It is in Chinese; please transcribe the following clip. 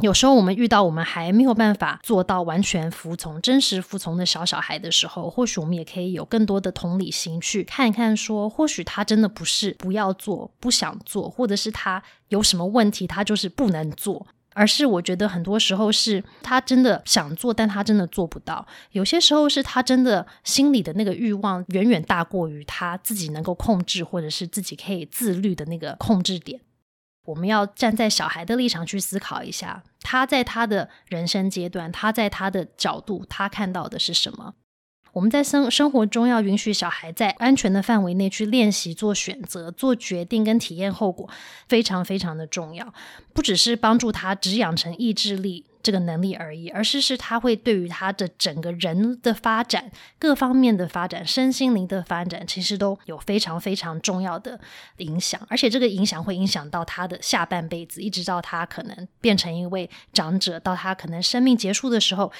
有时候我们遇到我们还没有办法做到完全服从、真实服从的小小孩的时候，或许我们也可以有更多的同理心去看一看，说或许他真的不是不要做、不想做，或者是他有什么问题，他就是不能做。而是我觉得很多时候是他真的想做，但他真的做不到。有些时候是他真的心里的那个欲望远远大过于他自己能够控制，或者是自己可以自律的那个控制点。我们要站在小孩的立场去思考一下，他在他的人生阶段，他在他的角度，他看到的是什么？我们在生生活中要允许小孩在安全的范围内去练习做选择、做决定跟体验后果，非常非常的重要。不只是帮助他只养成意志力。这个能力而已，而是是他会对于他的整个人的发展、各方面的发展、身心灵的发展，其实都有非常非常重要的影响。而且这个影响会影响到他的下半辈子，一直到他可能变成一位长者，到他可能生命结束的时候，